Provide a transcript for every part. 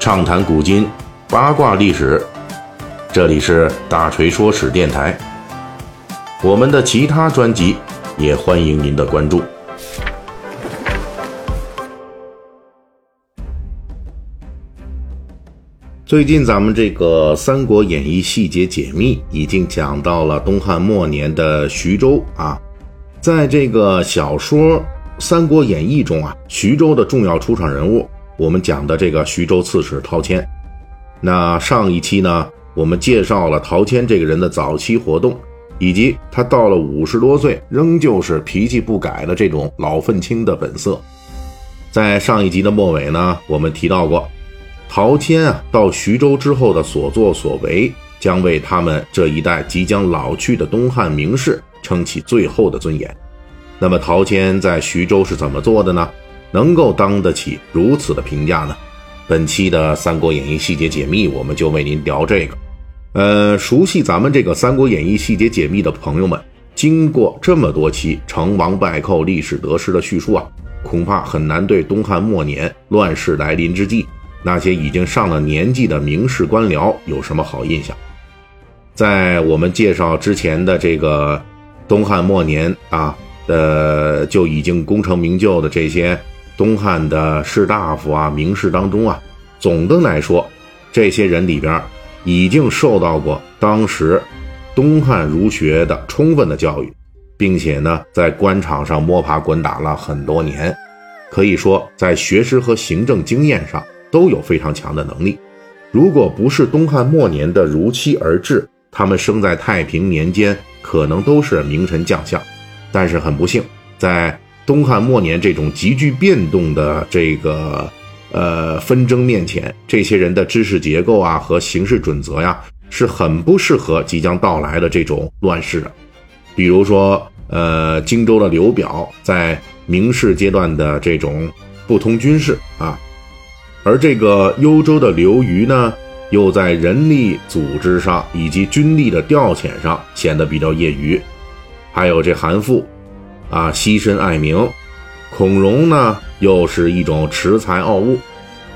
畅谈古今，八卦历史。这里是大锤说史电台。我们的其他专辑也欢迎您的关注。最近咱们这个《三国演义》细节解密已经讲到了东汉末年的徐州啊，在这个小说《三国演义》中啊，徐州的重要出场人物，我们讲的这个徐州刺史陶谦。那上一期呢，我们介绍了陶谦这个人的早期活动，以及他到了五十多岁仍旧是脾气不改的这种老愤青的本色。在上一集的末尾呢，我们提到过。陶谦啊，到徐州之后的所作所为，将为他们这一代即将老去的东汉名士撑起最后的尊严。那么，陶谦在徐州是怎么做的呢？能够当得起如此的评价呢？本期的《三国演义》细节解密，我们就为您聊这个。呃，熟悉咱们这个《三国演义》细节解密的朋友们，经过这么多期成王败寇、历史得失的叙述啊，恐怕很难对东汉末年乱世来临之际。那些已经上了年纪的名士官僚有什么好印象？在我们介绍之前的这个东汉末年啊，呃，就已经功成名就的这些东汉的士大夫啊、名士当中啊，总的来说，这些人里边已经受到过当时东汉儒学的充分的教育，并且呢，在官场上摸爬滚打了很多年，可以说在学识和行政经验上。都有非常强的能力。如果不是东汉末年的如期而至，他们生在太平年间，可能都是名臣将相。但是很不幸，在东汉末年这种急剧变动的这个呃纷争面前，这些人的知识结构啊和行事准则呀，是很不适合即将到来的这种乱世的。比如说，呃，荆州的刘表在明世阶段的这种不通军事啊。而这个幽州的刘虞呢，又在人力组织上以及军力的调遣上显得比较业余。还有这韩馥，啊，牺身爱民；孔融呢，又是一种恃才傲物。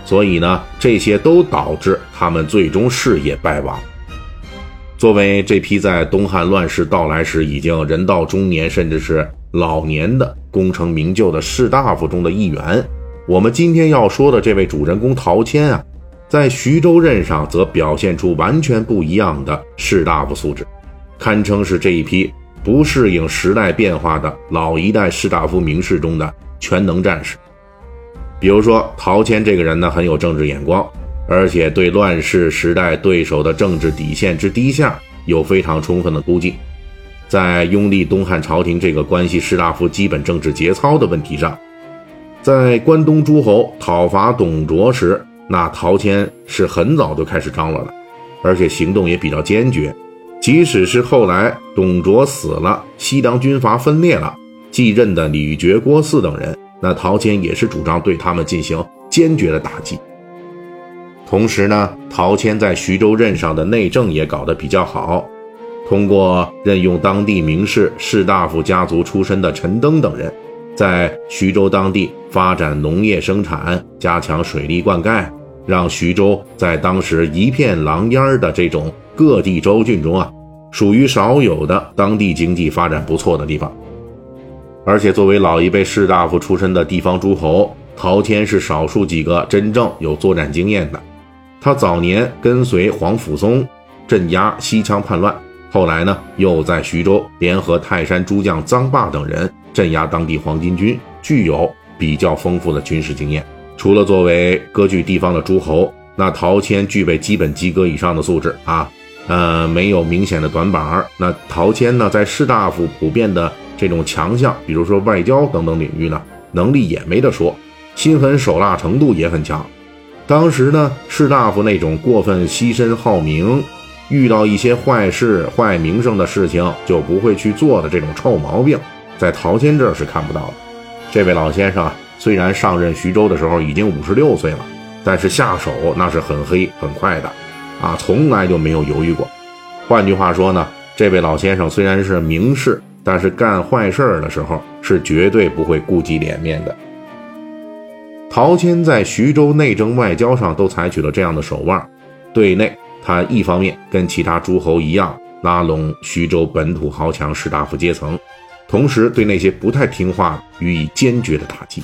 所以呢，这些都导致他们最终事业败亡。作为这批在东汉乱世到来时已经人到中年甚至是老年的功成名就的士大夫中的一员。我们今天要说的这位主人公陶谦啊，在徐州任上则表现出完全不一样的士大夫素质，堪称是这一批不适应时代变化的老一代士大夫名士中的全能战士。比如说，陶谦这个人呢，很有政治眼光，而且对乱世时代对手的政治底线之低下有非常充分的估计，在拥立东汉朝廷这个关系士大夫基本政治节操的问题上。在关东诸侯讨伐董卓时，那陶谦是很早就开始张罗了，而且行动也比较坚决。即使是后来董卓死了，西凉军阀分裂了，继任的李傕、郭汜等人，那陶谦也是主张对他们进行坚决的打击。同时呢，陶谦在徐州任上的内政也搞得比较好，通过任用当地名士、士大夫家族出身的陈登等人。在徐州当地发展农业生产，加强水利灌溉，让徐州在当时一片狼烟的这种各地州郡中啊，属于少有的当地经济发展不错的地方。而且作为老一辈士大夫出身的地方诸侯，陶谦是少数几个真正有作战经验的。他早年跟随皇甫嵩镇压西羌叛乱，后来呢，又在徐州联合泰山诸将臧霸等人。镇压当地黄巾军，具有比较丰富的军事经验。除了作为割据地方的诸侯，那陶谦具备基本及格以上的素质啊，呃，没有明显的短板儿。那陶谦呢，在士大夫普遍的这种强项，比如说外交等等领域呢，能力也没得说，心狠手辣程度也很强。当时呢，士大夫那种过分牺牲好名，遇到一些坏事、坏名声的事情就不会去做的这种臭毛病。在陶谦这儿是看不到的。这位老先生啊，虽然上任徐州的时候已经五十六岁了，但是下手那是很黑很快的，啊，从来就没有犹豫过。换句话说呢，这位老先生虽然是名士，但是干坏事儿的时候是绝对不会顾及脸面的。陶谦在徐州内政外交上都采取了这样的手腕。对内，他一方面跟其他诸侯一样，拉拢徐州本土豪强士大夫阶层，同时对那些不太听话予以坚决的打击。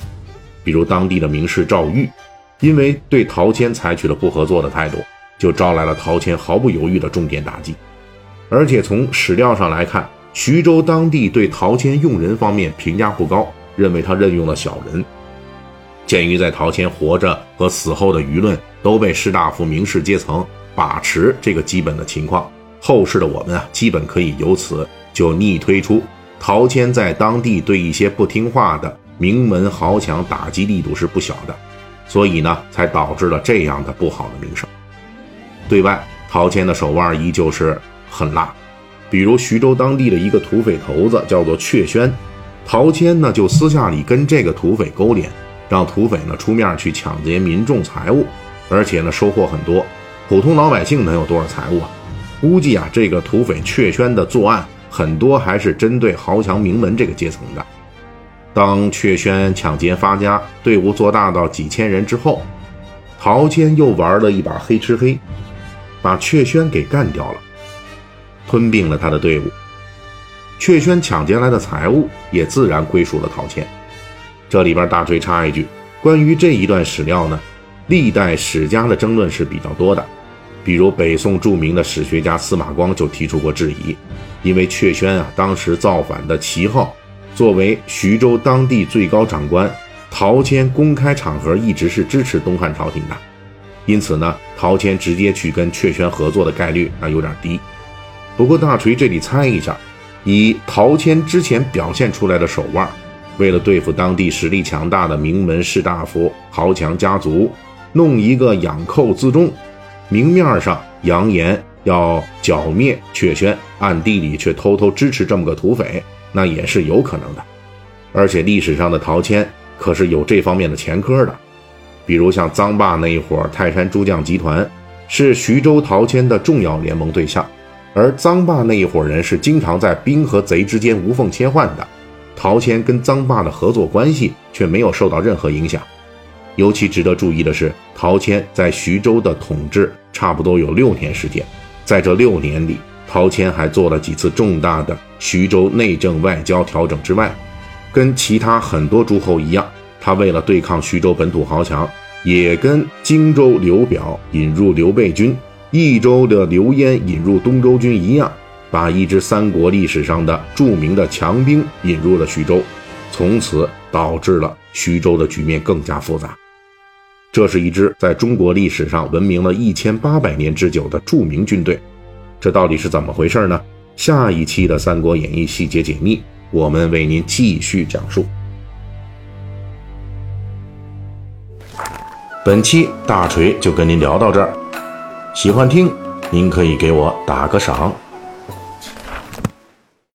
比如当地的名士赵玉，因为对陶谦采取了不合作的态度，就招来了陶谦毫不犹豫的重点打击。而且从史料上来看，徐州当地对陶谦用人方面评价不高，认为他任用了小人。鉴于在陶谦活着和死后的舆论都被士大夫名士阶层把持，这个基本的情况，后世的我们啊，基本可以由此就逆推出，陶谦在当地对一些不听话的名门豪强打击力度是不小的，所以呢，才导致了这样的不好的名声。对外，陶谦的手腕依旧是很辣，比如徐州当地的一个土匪头子叫做阙宣，陶谦呢就私下里跟这个土匪勾连。让土匪呢出面去抢劫民众财物，而且呢收获很多，普通老百姓能有多少财物啊？估计啊这个土匪阙宣的作案很多还是针对豪强名门这个阶层的。当阙宣抢劫发家，队伍做大到几千人之后，陶谦又玩了一把黑吃黑，把阙宣给干掉了，吞并了他的队伍。阙宣抢劫来的财物也自然归属了陶谦。这里边大锤插一句，关于这一段史料呢，历代史家的争论是比较多的。比如北宋著名的史学家司马光就提出过质疑，因为阙宣啊当时造反的旗号，作为徐州当地最高长官，陶谦公开场合一直是支持东汉朝廷的，因此呢，陶谦直接去跟阙宣合作的概率啊有点低。不过大锤这里猜一下，以陶谦之前表现出来的手腕。为了对付当地实力强大的名门士大夫、豪强家族，弄一个养寇自重，明面上扬言要剿灭阙宣，暗地里却偷偷支持这么个土匪，那也是有可能的。而且历史上的陶谦可是有这方面的前科的，比如像臧霸那一伙泰山诸将集团，是徐州陶谦的重要联盟对象，而臧霸那一伙人是经常在兵和贼之间无缝切换的。陶谦跟臧霸的合作关系却没有受到任何影响。尤其值得注意的是，陶谦在徐州的统治差不多有六年时间，在这六年里，陶谦还做了几次重大的徐州内政外交调整之外，跟其他很多诸侯一样，他为了对抗徐州本土豪强，也跟荆州刘表引入刘备军，益州的刘焉引入东周军一样。把一支三国历史上的著名的强兵引入了徐州，从此导致了徐州的局面更加复杂。这是一支在中国历史上闻名了一千八百年之久的著名军队，这到底是怎么回事呢？下一期的《三国演义》细节解密，我们为您继续讲述。本期大锤就跟您聊到这儿，喜欢听您可以给我打个赏。